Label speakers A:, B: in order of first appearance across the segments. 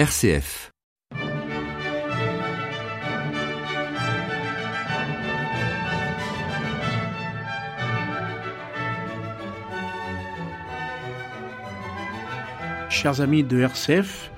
A: RCF.
B: Chers amis de RCF,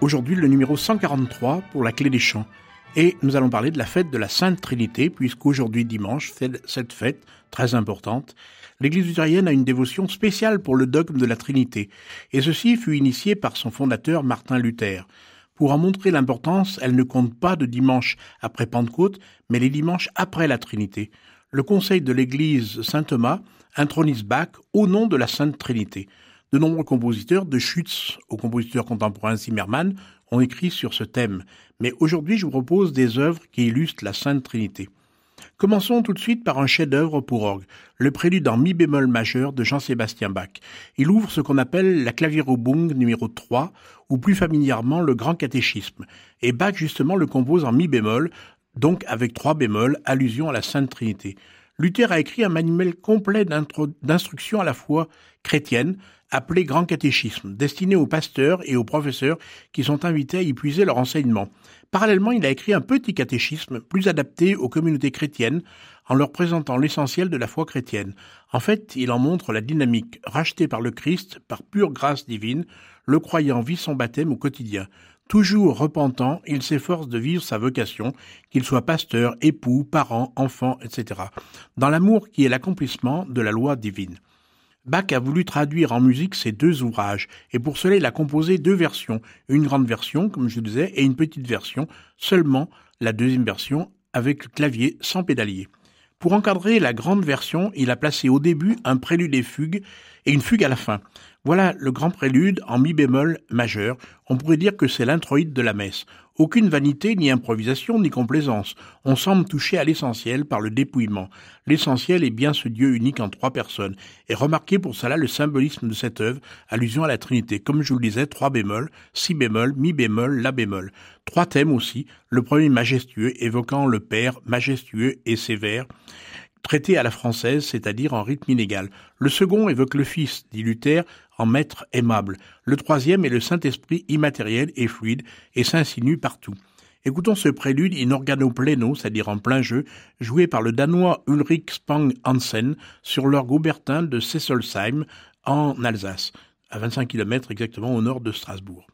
B: aujourd'hui le numéro 143 pour la clé des champs. Et nous allons parler de la fête de la Sainte Trinité, puisqu'aujourd'hui dimanche, cette fête très importante, l'Église luthérienne a une dévotion spéciale pour le dogme de la Trinité, et ceci fut initié par son fondateur Martin Luther. Pour en montrer l'importance, elle ne compte pas de dimanche après Pentecôte, mais les dimanches après la Trinité. Le conseil de l'Église Saint Thomas intronise Bach au nom de la Sainte Trinité. De nombreux compositeurs, de Schütz aux compositeurs contemporains Zimmermann, ont écrit sur ce thème, mais aujourd'hui je vous propose des œuvres qui illustrent la Sainte Trinité. Commençons tout de suite par un chef-d'œuvre pour orgue, le prélude en mi bémol majeur de Jean-Sébastien Bach. Il ouvre ce qu'on appelle la clavierobung numéro 3, ou plus familièrement le grand catéchisme. Et Bach justement le compose en mi bémol, donc avec trois bémols, allusion à la Sainte Trinité. Luther a écrit un manuel complet d'instruction à la fois chrétienne, appelé Grand Catéchisme, destiné aux pasteurs et aux professeurs qui sont invités à y puiser leur enseignement. Parallèlement, il a écrit un petit catéchisme plus adapté aux communautés chrétiennes en leur présentant l'essentiel de la foi chrétienne. En fait, il en montre la dynamique. Racheté par le Christ, par pure grâce divine, le croyant vit son baptême au quotidien. Toujours repentant, il s'efforce de vivre sa vocation, qu'il soit pasteur, époux, parent, enfant, etc., dans l'amour qui est l'accomplissement de la loi divine. Bach a voulu traduire en musique ces deux ouvrages, et pour cela il a composé deux versions, une grande version, comme je disais, et une petite version, seulement la deuxième version avec le clavier sans pédalier. Pour encadrer la grande version, il a placé au début un prélude et fugue et une fugue à la fin. Voilà le grand prélude en mi bémol majeur. On pourrait dire que c'est l'introïde de la messe. Aucune vanité, ni improvisation, ni complaisance. On semble toucher à l'essentiel par le dépouillement. L'essentiel est bien ce Dieu unique en trois personnes. Et remarquez pour cela le symbolisme de cette œuvre, allusion à la Trinité. Comme je vous le disais, trois bémols, si bémol, mi bémol, la bémol. Trois thèmes aussi. Le premier majestueux, évoquant le Père majestueux et sévère traité à la française, c'est-à-dire en rythme inégal. Le second évoque le Fils, dit Luther, en maître aimable. Le troisième est le Saint-Esprit immatériel et fluide et s'insinue partout. Écoutons ce prélude in organo pleno, c'est-à-dire en plein jeu, joué par le Danois Ulrich Spang Hansen sur l'orgue Aubertin de Sessolsheim en Alsace, à 25 km exactement au nord de Strasbourg.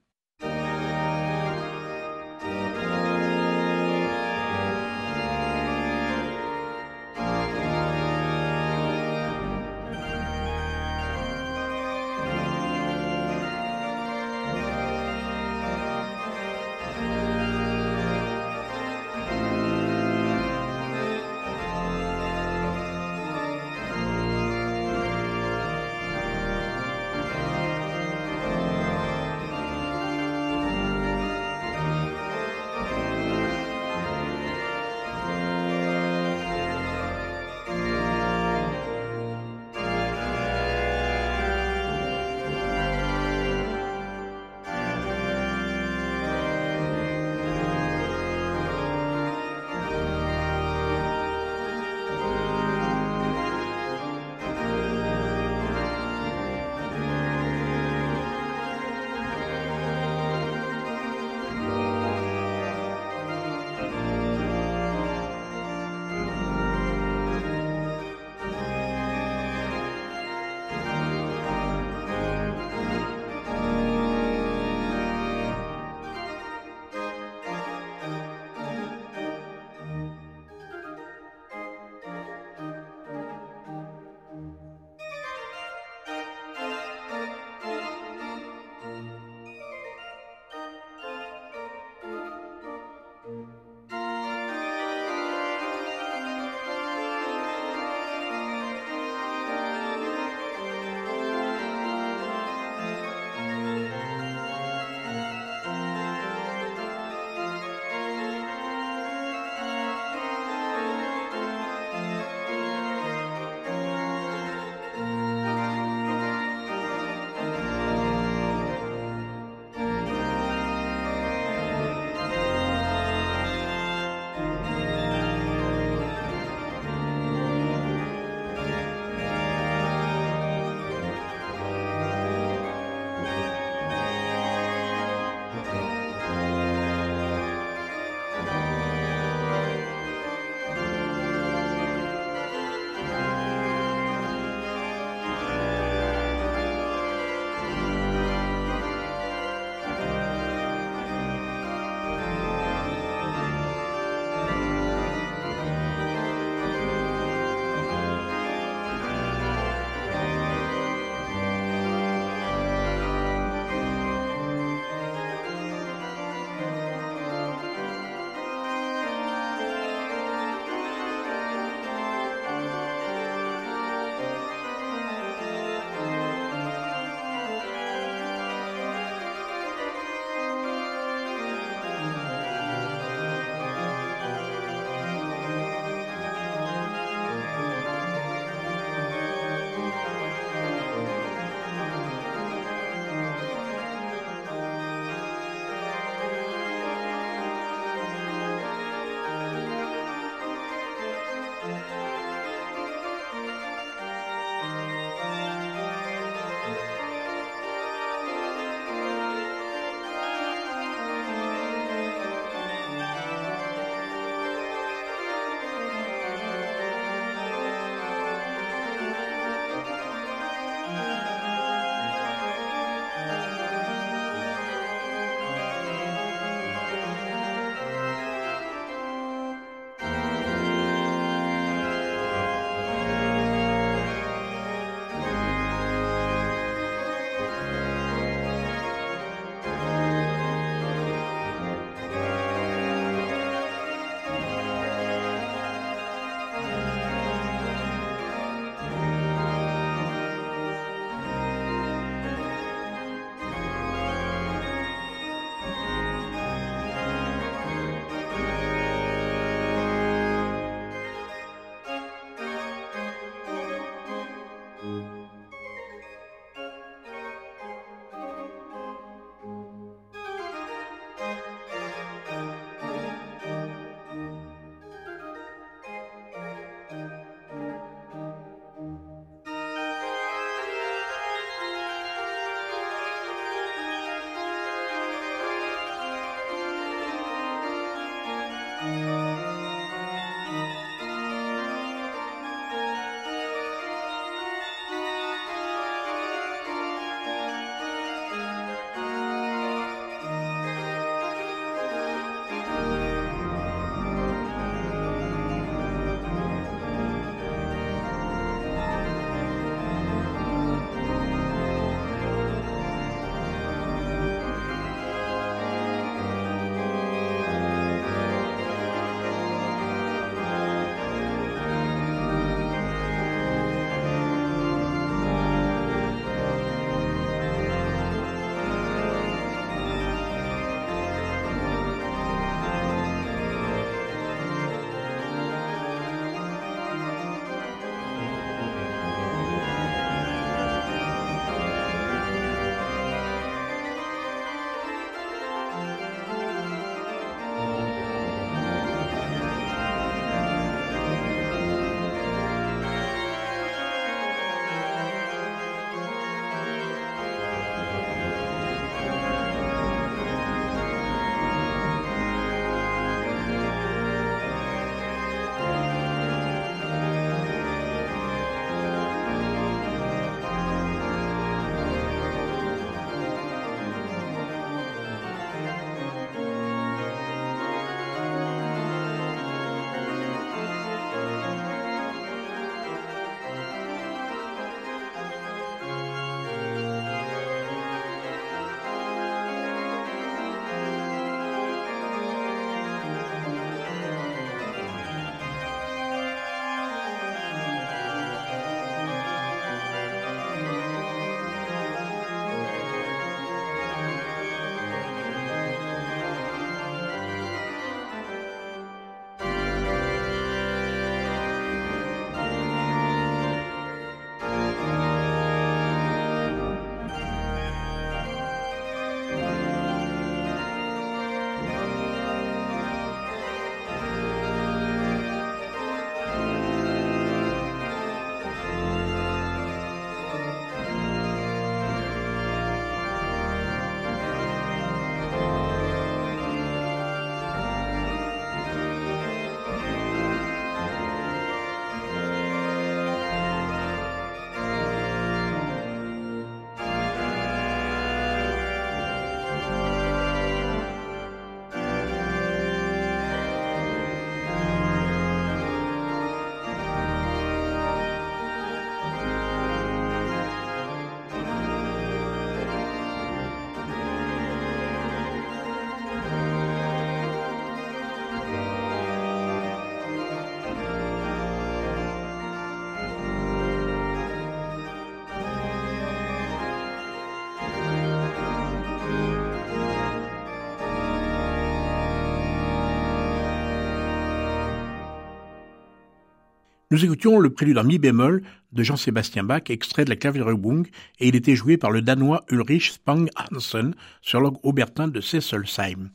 B: Nous écoutions le prélude en mi bémol de Jean-Sébastien Bach, extrait de la Klavierübung, et il était joué par le Danois Ulrich Spang Hansen sur l'orgue aubertin de Sesselsheim.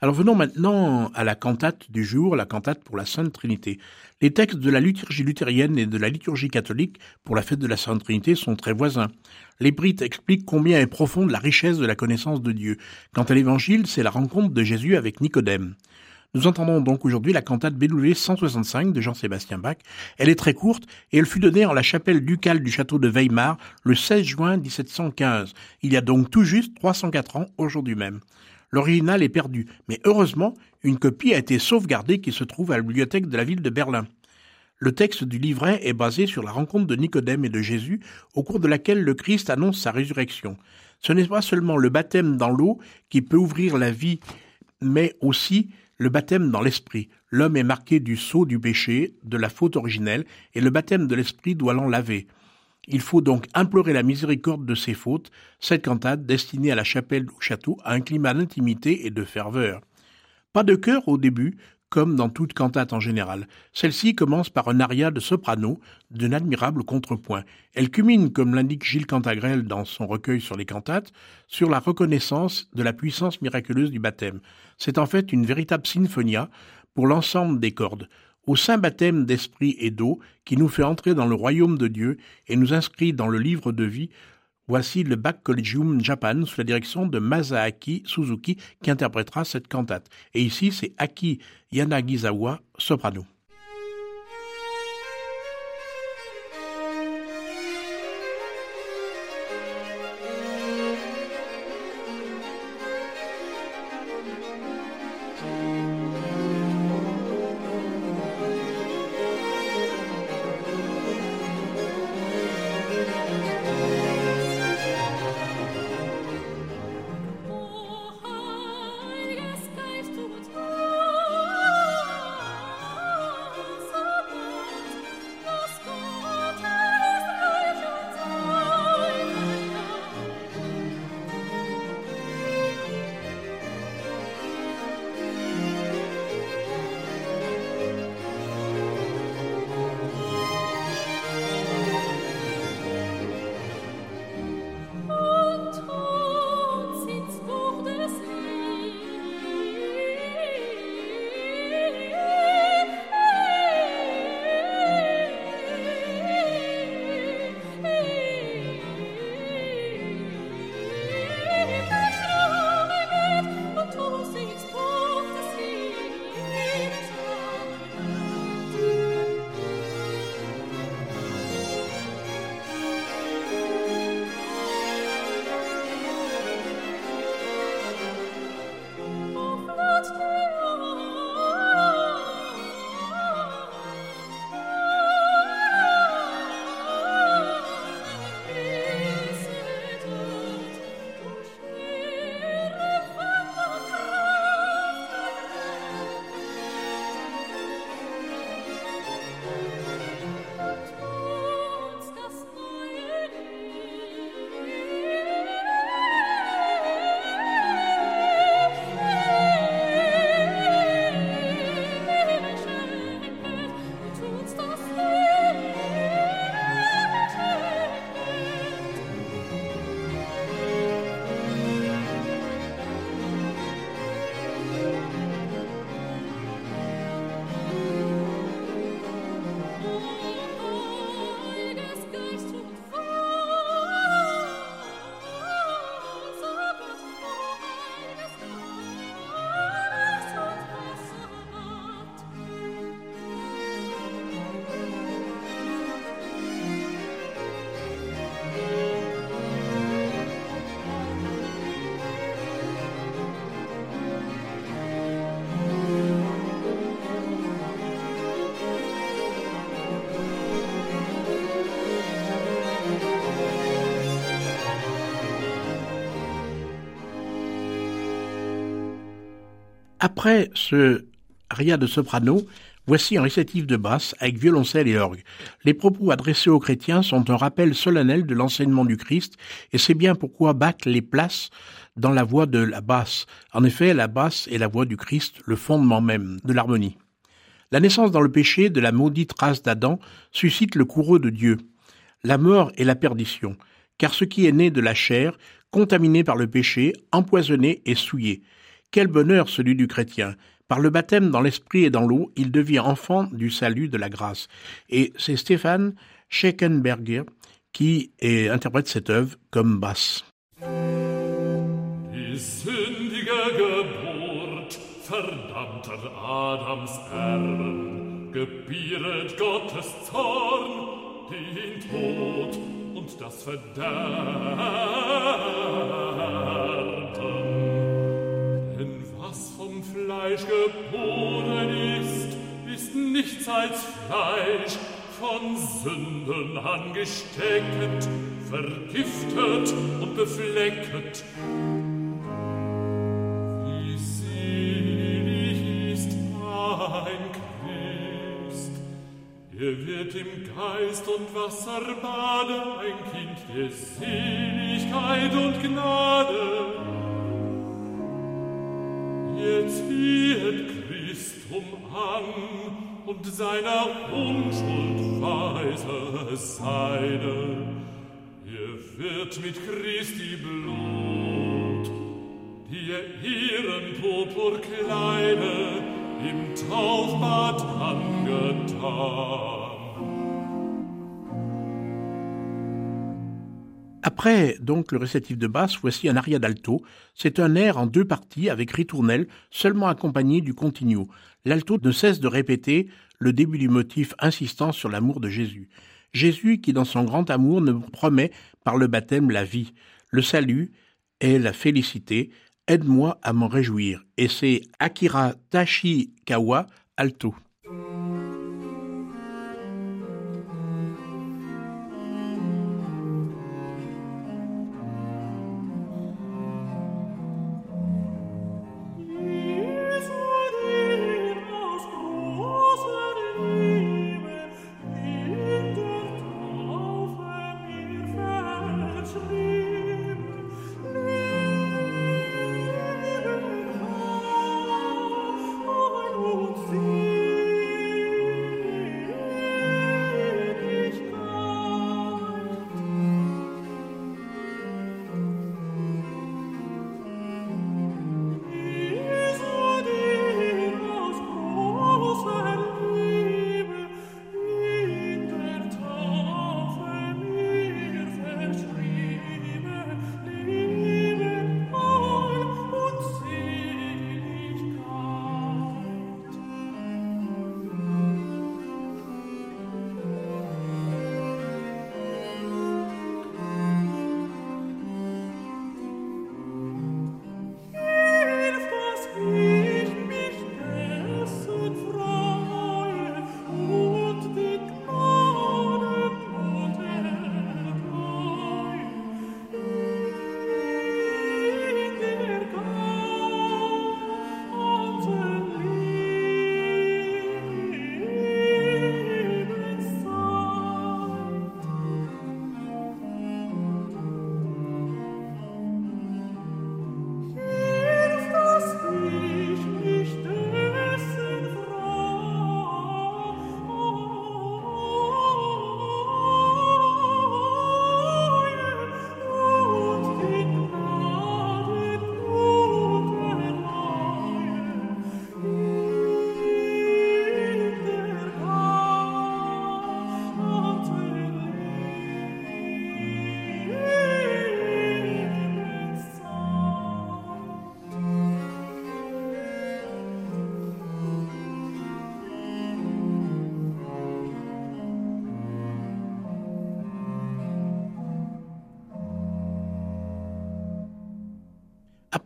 B: Alors venons maintenant à la cantate du jour, la cantate pour la Sainte Trinité. Les textes de la liturgie luthérienne et de la liturgie catholique pour la fête de la Sainte Trinité sont très voisins. Les Brites expliquent combien est profonde la richesse de la connaissance de Dieu. Quant à l'évangile, c'est la rencontre de Jésus avec Nicodème. Nous entendons donc aujourd'hui la cantate BW 165 de Jean-Sébastien Bach. Elle est très courte et elle fut donnée en la chapelle ducale du château de Weimar le 16 juin 1715. Il y a donc tout juste 304 ans aujourd'hui même. L'original est perdu, mais heureusement, une copie a été sauvegardée qui se trouve à la bibliothèque de la ville de Berlin. Le texte du livret est basé sur la rencontre de Nicodème et de Jésus, au cours de laquelle le Christ annonce sa résurrection. Ce n'est pas seulement le baptême dans l'eau qui peut ouvrir la vie, mais aussi le baptême dans l'esprit. L'homme est marqué du sceau du péché, de la faute originelle, et le baptême de l'esprit doit l'en laver. Il faut donc implorer la miséricorde de ses fautes. Cette cantate, destinée à la chapelle ou château, a un climat d'intimité et de ferveur. Pas de chœur au début, comme dans toute cantate en général. Celle-ci commence par un aria de soprano d'un admirable contrepoint. Elle culmine, comme l'indique Gilles Cantagrel dans son recueil sur les cantates, sur la reconnaissance de la puissance miraculeuse du baptême. C'est en fait une véritable symphonia pour l'ensemble des cordes, au saint baptême d'esprit et d'eau qui nous fait entrer dans le royaume de Dieu et nous inscrit dans le livre de vie Voici le Bach Collegium Japan sous la direction de Masaaki Suzuki qui interprétera cette cantate. Et ici, c'est Aki Yanagisawa, soprano. Après ce aria de soprano, voici un récitif de basse avec violoncelle et orgue. Les propos adressés aux chrétiens sont un rappel solennel de l'enseignement du Christ, et c'est bien pourquoi Bach les place dans la voix de la basse. En effet, la basse est la voix du Christ, le fondement même de l'harmonie.
C: La naissance dans le péché de la maudite race d'Adam suscite le courroux de Dieu, la mort et la perdition, car ce qui est né de la chair, contaminé par le péché, empoisonné et souillé. Quel bonheur celui du chrétien. Par le baptême dans l'esprit et dans l'eau, il devient enfant du salut de la grâce. Et c'est Stéphane Scheckenberger qui interprète cette œuvre comme basse.
A: Fleisch geboren ist, ist nichts als Fleisch, von Sünden angesteckt, vergiftet und beflecket, Er wird im Geist und Wasser bade, ein Kind der Seligkeit und Gnade. Jetzt ziehet Christum an und seiner Unschuld weise Seide. Er wird mit Christi Blut die er ihren Purpur kleide, im Taufbad angetan.
C: Après donc le récitif de basse, voici un aria d'alto. C'est un air en deux parties avec ritournelle, seulement accompagné du continuo. L'alto ne cesse de répéter le début du motif insistant sur l'amour de Jésus. Jésus qui dans son grand amour nous promet par le baptême la vie, le salut et la félicité. Aide-moi à m'en réjouir. Et c'est Akira Tashikawa alto.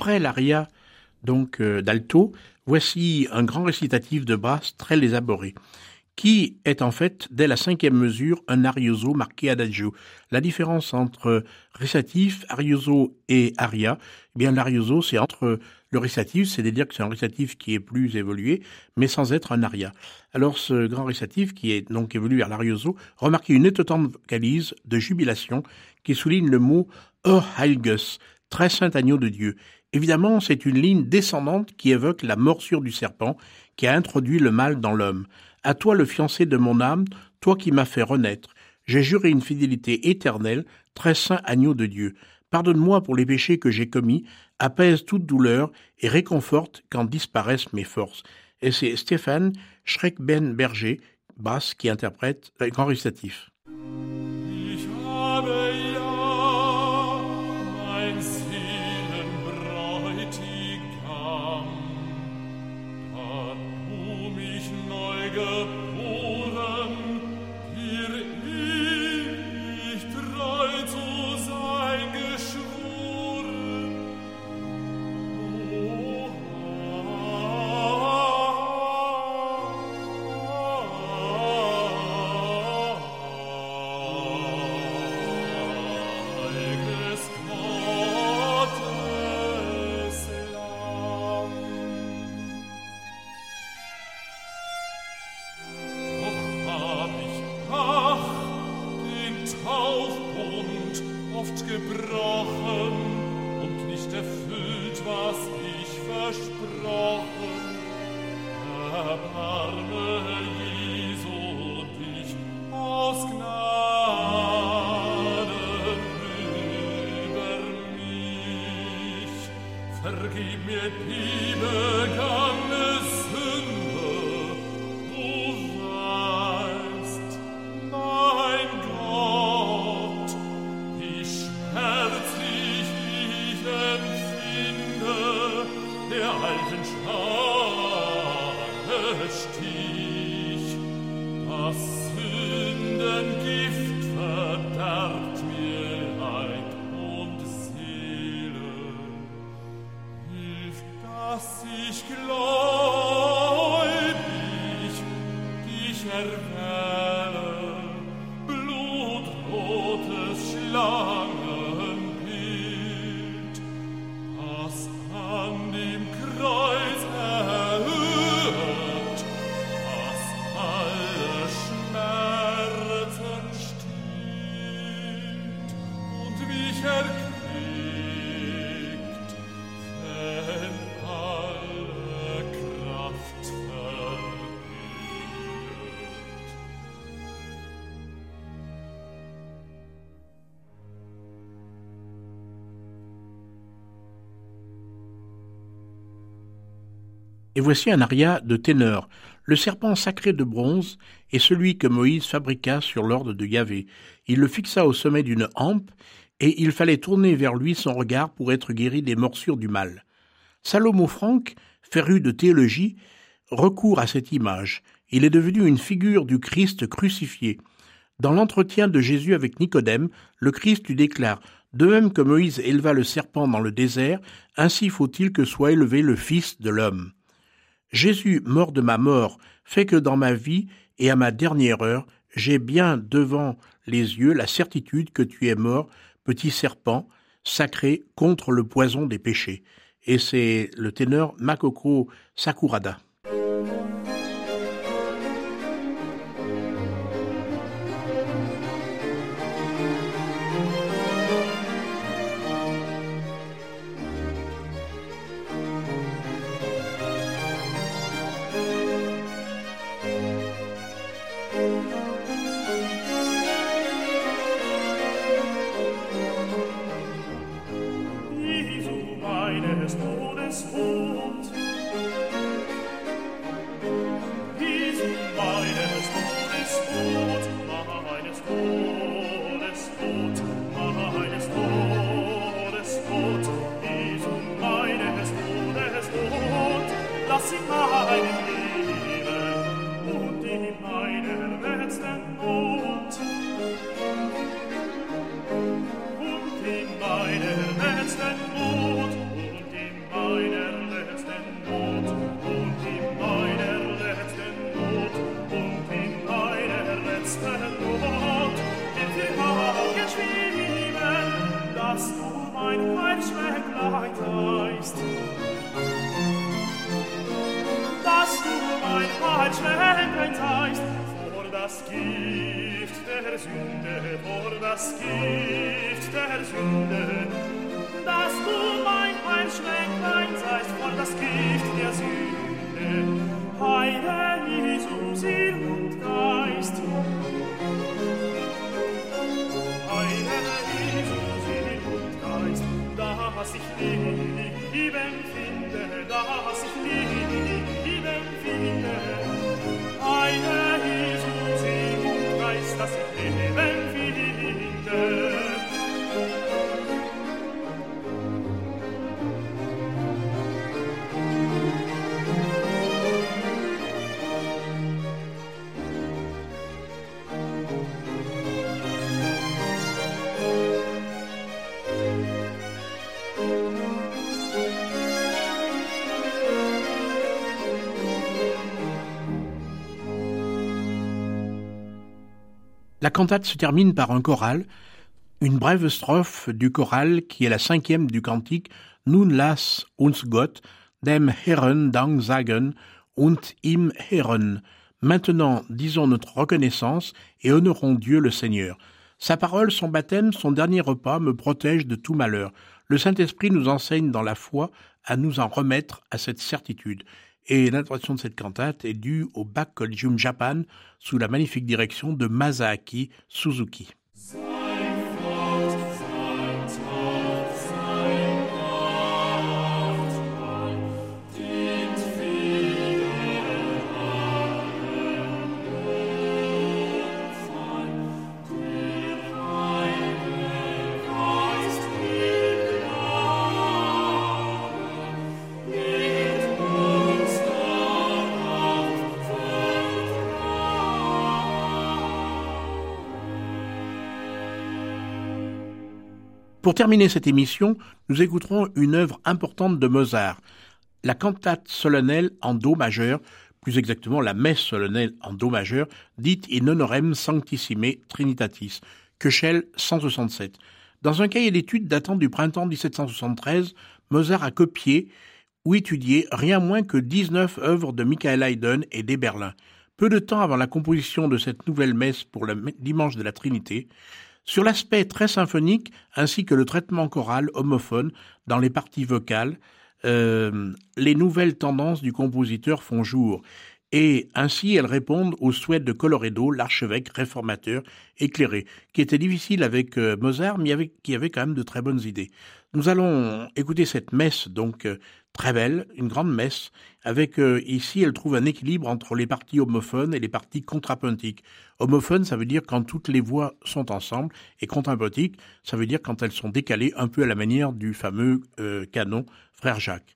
C: Après l'aria donc euh, d'alto, voici un grand récitatif de basse très élaboré, qui est en fait, dès la cinquième mesure, un arioso marqué adagio. La différence entre récitatif, arioso et aria, eh bien l'arioso c'est entre le récitatif, c'est-à-dire que c'est un récitatif qui est plus évolué, mais sans être un aria. Alors ce grand récitatif, qui est donc évolué vers l'arioso, remarquez une étonnante vocalise de jubilation qui souligne le mot Oh Heilges, très saint agneau de Dieu,
A: Évidemment, c'est une ligne descendante qui évoque la morsure du serpent qui a introduit le mal dans l'homme. À toi le fiancé de mon âme, toi qui m'as fait renaître. J'ai juré une fidélité éternelle, très saint agneau de Dieu. Pardonne-moi pour les péchés que j'ai commis, apaise toute douleur et réconforte quand disparaissent mes forces. Et c'est Stéphane Schreck-Ben-Berger, basse, qui interprète le grand récitatif. alten Schale stieg. Et voici un aria de ténor. Le serpent sacré de bronze est celui que Moïse fabriqua sur l'ordre de Yahvé. Il le fixa au sommet d'une hampe, et il fallait tourner vers lui son regard pour être guéri des morsures du mal. Salomon Franck, féru de théologie, recourt à cette image. Il est devenu une figure du Christ crucifié. Dans l'entretien de Jésus avec Nicodème, le Christ lui déclare De même que Moïse éleva le serpent dans le désert, ainsi faut-il que soit élevé le Fils de l'homme. Jésus, mort de ma mort, fait que dans ma vie et à ma dernière heure, j'ai bien devant les yeux la certitude que tu es mort, petit serpent, sacré contre le poison des péchés. Et c'est le ténor Makoko Sakurada.
D: was ich lieben, lieben finde, da
B: was ich lieben, lieben finde. Eine cantate se termine par un choral, une brève strophe du choral qui est la cinquième du cantique Nun lass uns Gott dem Herren Dank sagen und im Herren. Maintenant, disons notre reconnaissance et honorons Dieu le Seigneur. Sa parole, son baptême, son dernier repas me protègent de tout malheur. Le Saint-Esprit nous enseigne dans la foi à nous en remettre à cette certitude et l'introduction de cette cantate est due au Bach Collegium Japan sous la magnifique direction de Masaaki Suzuki. Pour terminer cette émission, nous écouterons une œuvre importante de Mozart, la cantate solennelle en Do majeur, plus exactement la messe solennelle en Do majeur, dite In honorem sanctissime trinitatis, Köchel 167. Dans un cahier d'études datant du printemps 1773, Mozart a copié ou étudié rien moins que 19 œuvres de Michael Haydn et d'Eberlin. Peu de temps avant la composition de cette nouvelle messe pour le dimanche de la Trinité, sur l'aspect très symphonique ainsi que le traitement choral homophone dans les parties vocales, euh, les nouvelles tendances du compositeur font jour, et ainsi elles répondent aux souhaits de Coloredo, l'archevêque réformateur éclairé, qui était difficile avec euh, Mozart, mais qui avait quand même de très bonnes idées. Nous allons écouter cette messe, donc euh, très belle, une grande messe, avec euh, ici elle trouve un équilibre entre les parties homophones et les parties contrapuntiques. Homophone, ça veut dire quand toutes les voix sont ensemble, et contrapuntique, ça veut dire quand elles sont décalées un peu à la manière du fameux canon Frère Jacques.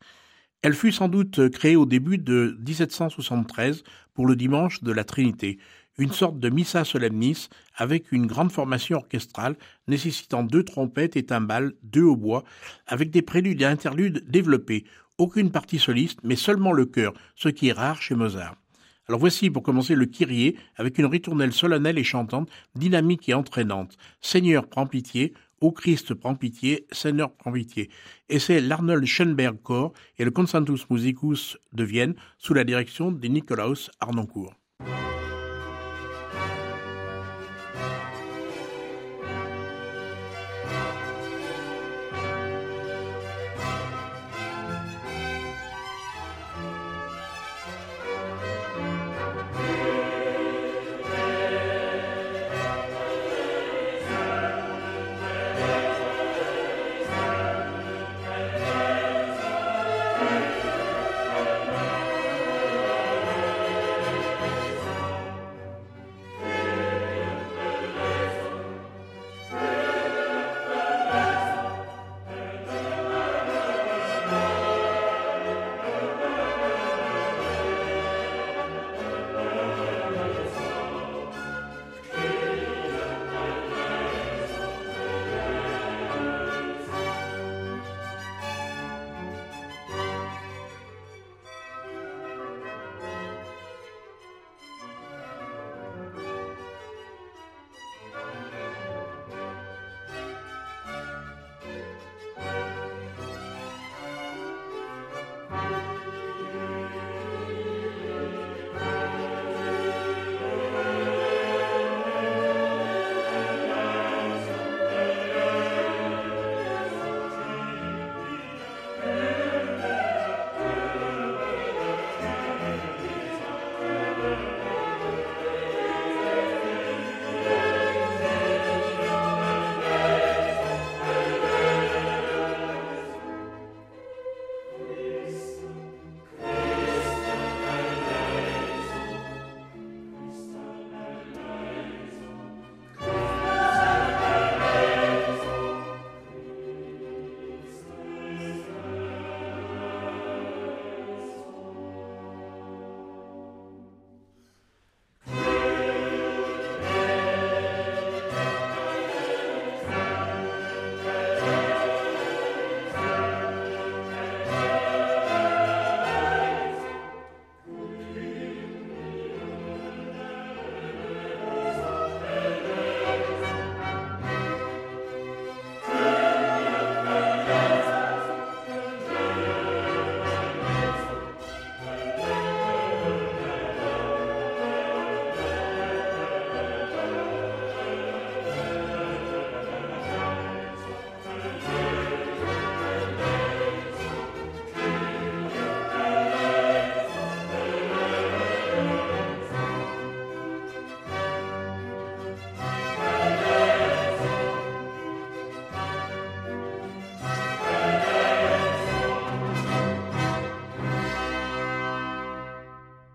B: Elle fut sans doute créée au début de 1773 pour le dimanche de la Trinité, une sorte de missa solemnis avec une grande formation orchestrale nécessitant deux trompettes et timbales, deux hautbois, avec des préludes et interludes développés, aucune partie soliste, mais seulement le chœur, ce qui est rare chez Mozart. Alors voici pour commencer le Kyrie avec une ritournelle solennelle et chantante, dynamique et entraînante. Seigneur, prends pitié, Ô Christ, prends pitié, Seigneur, prends pitié. Et c'est l'Arnold Schoenberg Chor et le Concertus Musicus de Vienne sous la direction de Nikolaus Arnoncourt.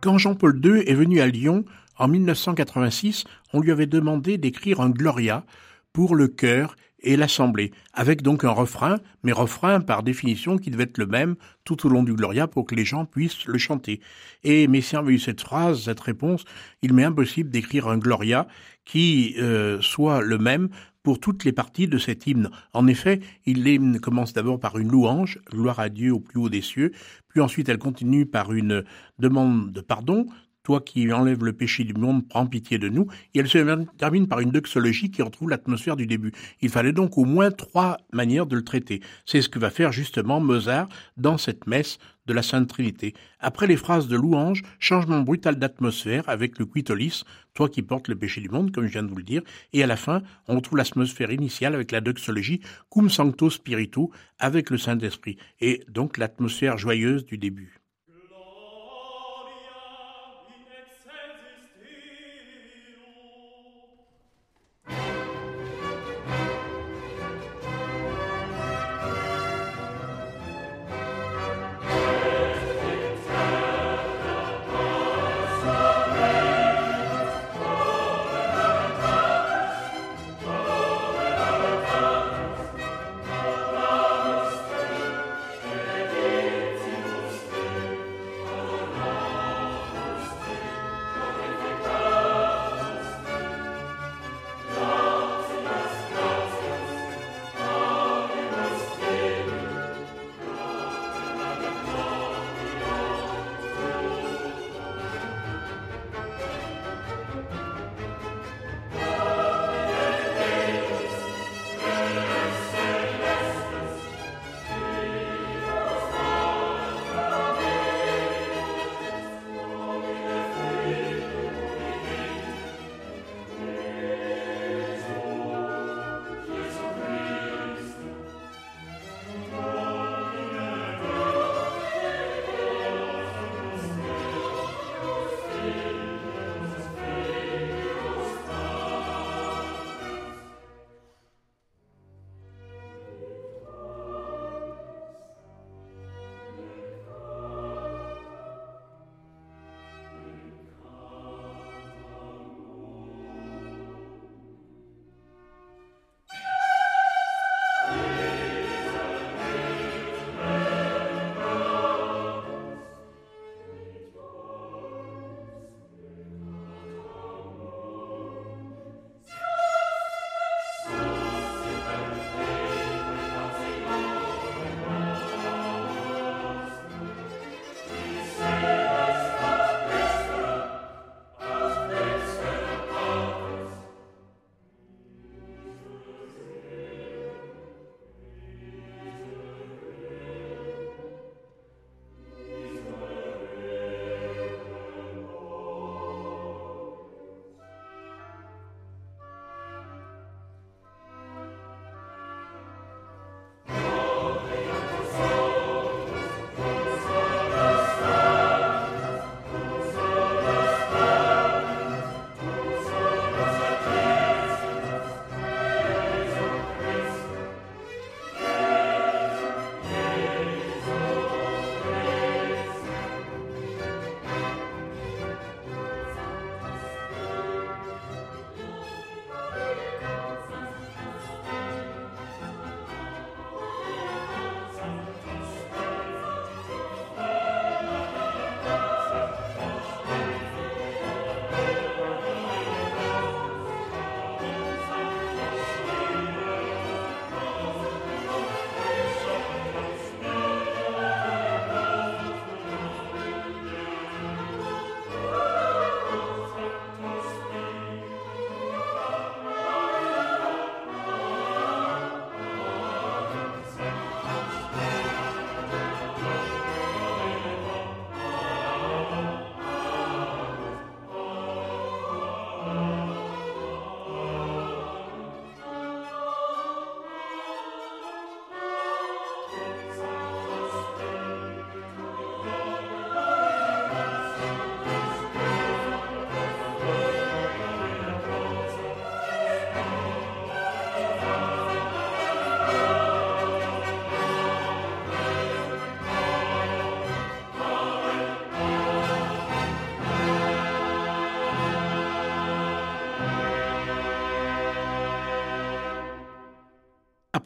B: Quand Jean-Paul II est venu à Lyon en 1986, on lui avait demandé d'écrire un Gloria pour le chœur et l'assemblée, avec donc un refrain, mais refrain par définition qui devait être le même tout au long du Gloria pour que les gens puissent le chanter. Et Messiaen avait eu cette phrase, cette réponse, il m'est impossible d'écrire un Gloria qui euh, soit le même pour toutes les parties de cet hymne. En effet, il commence d'abord par une louange, gloire à Dieu au plus haut des cieux, puis ensuite elle continue par une demande de pardon, toi qui enlèves le péché du monde, prends pitié de nous. Et elle se termine par une doxologie qui retrouve l'atmosphère du début. Il fallait donc au moins trois manières de le traiter. C'est ce que va faire justement Mozart dans cette messe de la Sainte Trinité. Après les phrases de louange, changement brutal d'atmosphère avec le quitolis, toi qui portes le péché du monde, comme je viens de vous le dire, et à la fin, on retrouve l'atmosphère initiale avec la doxologie, cum sancto spiritu, avec le Saint-Esprit, et donc l'atmosphère joyeuse du début.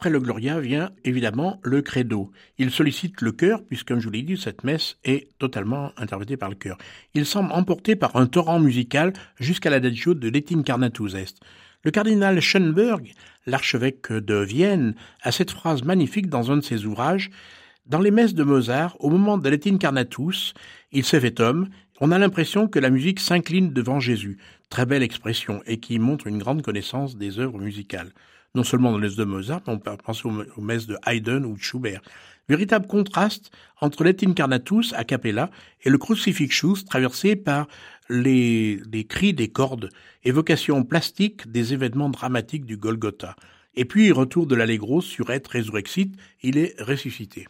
B: Après le Gloria vient évidemment le credo. Il sollicite le chœur, puisque comme je vous l'ai dit, cette messe est totalement interprétée par le chœur. Il semble emporté par un torrent musical jusqu'à l'adagio de Letin Carnatus Est. Le cardinal Schönberg, l'archevêque de Vienne, a cette phrase magnifique dans un de ses ouvrages. Dans les messes de Mozart, au moment de Letin Carnatus, il s'est fait homme, on a l'impression que la musique s'incline devant Jésus. Très belle expression et qui montre une grande connaissance des œuvres musicales non seulement dans les de Mozart, mais on peut penser aux, messes de Haydn ou de Schubert. Véritable contraste entre l'Et a cappella et le Crucifixus traversé par les, cris des cordes, évocation plastique des événements dramatiques du Golgotha. Et puis, retour de l'Allegro sur être résurrexite, il est ressuscité.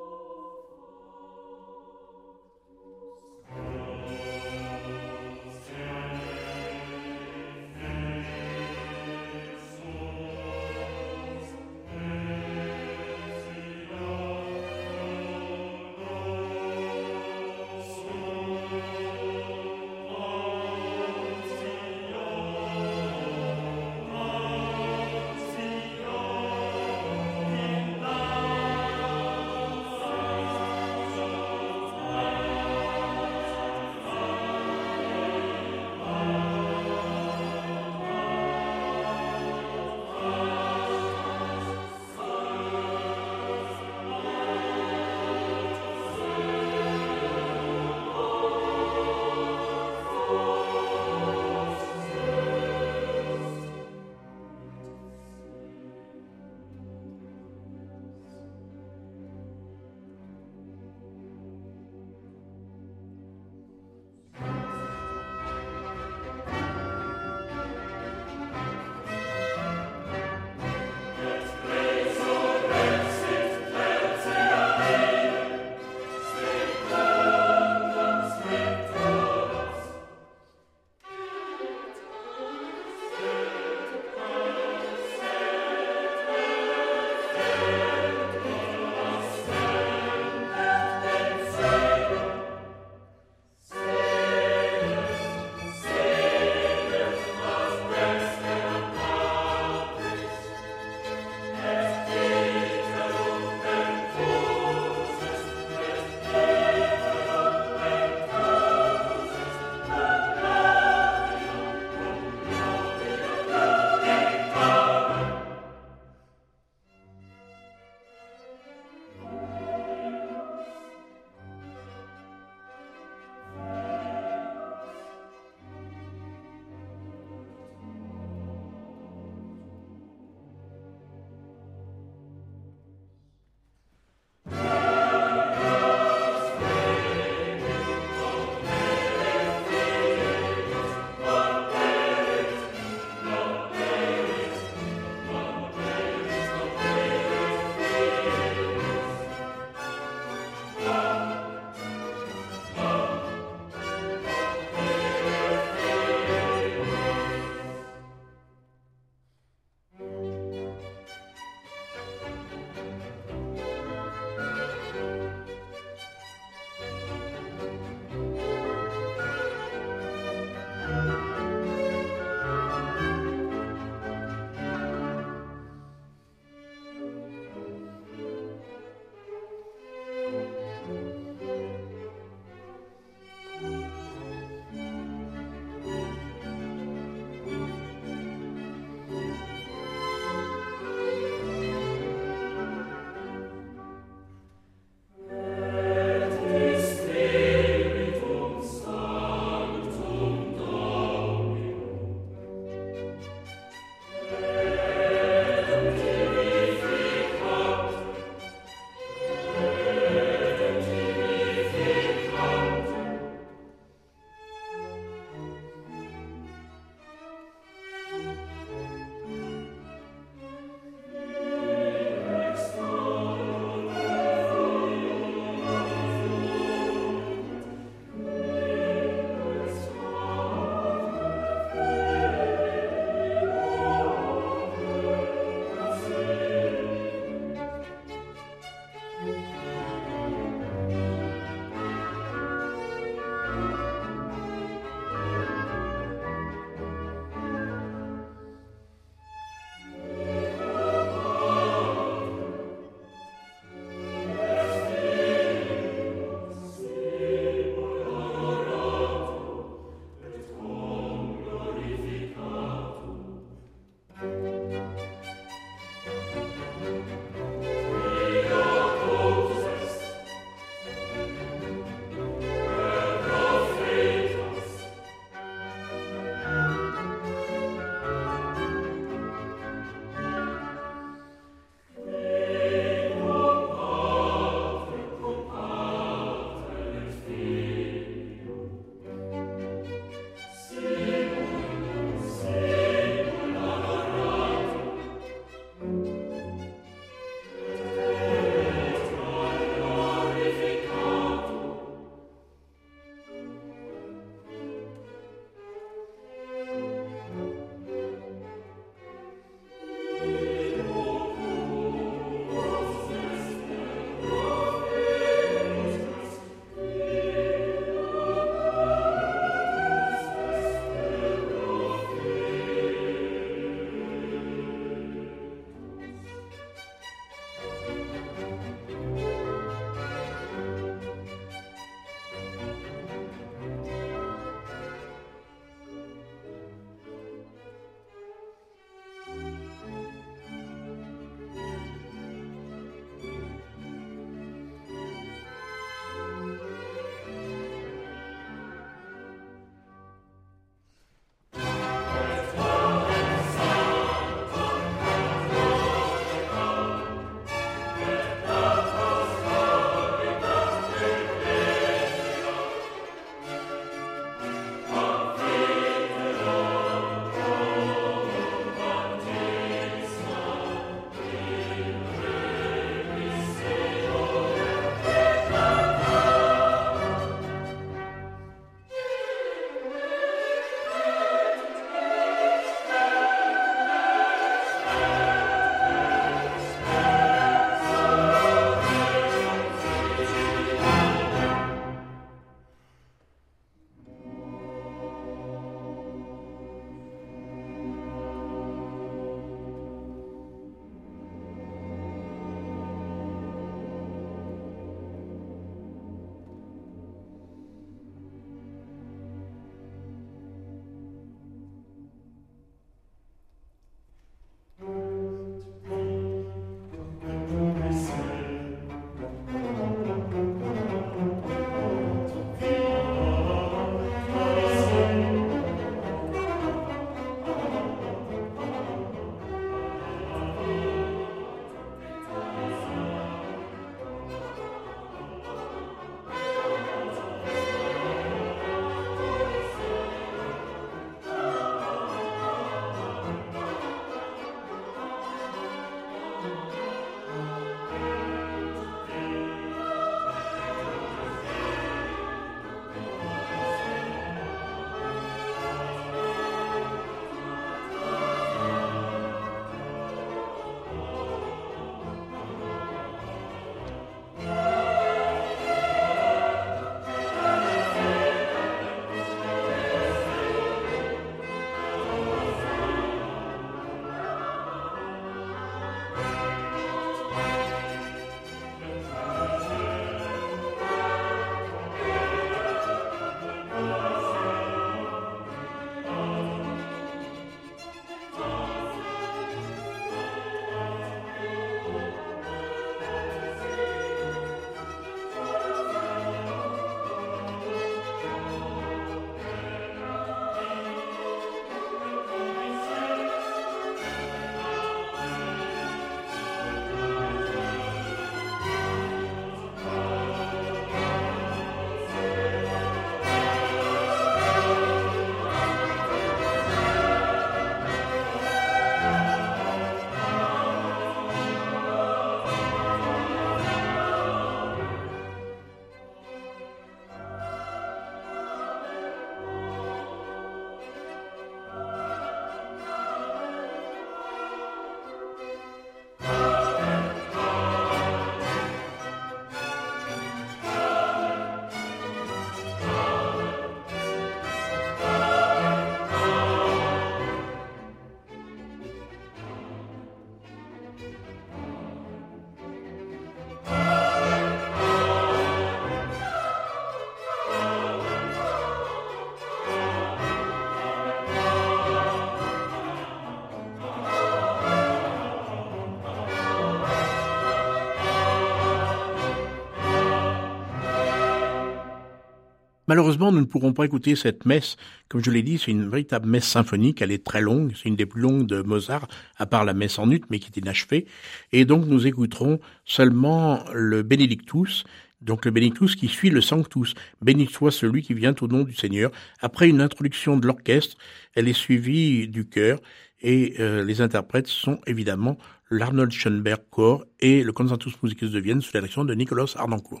B: Malheureusement, nous ne pourrons pas écouter cette messe. Comme je l'ai dit, c'est une véritable messe symphonique. Elle est très longue. C'est une des plus longues de Mozart, à part la messe en ut, mais qui est inachevée. Et donc, nous écouterons seulement le Benedictus. Donc, le Benedictus qui suit le Sanctus. Béni soit celui qui vient au nom du Seigneur. Après une introduction de l'orchestre, elle est suivie du chœur. Et euh, les interprètes sont évidemment l'Arnold Schoenberg Chor et le Concertus Musicus de Vienne sous la direction de Nicolas Ardancourt.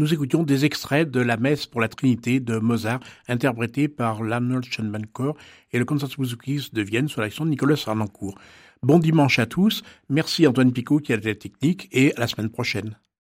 B: Nous écoutions des extraits de la messe pour la Trinité de Mozart, interprétée par l'Arnold Schoenberg et le Concertgebouw de Vienne sous l'action de Nicolas Arnoncourt. Bon dimanche à tous. Merci Antoine Picot qui a la technique et à la semaine prochaine.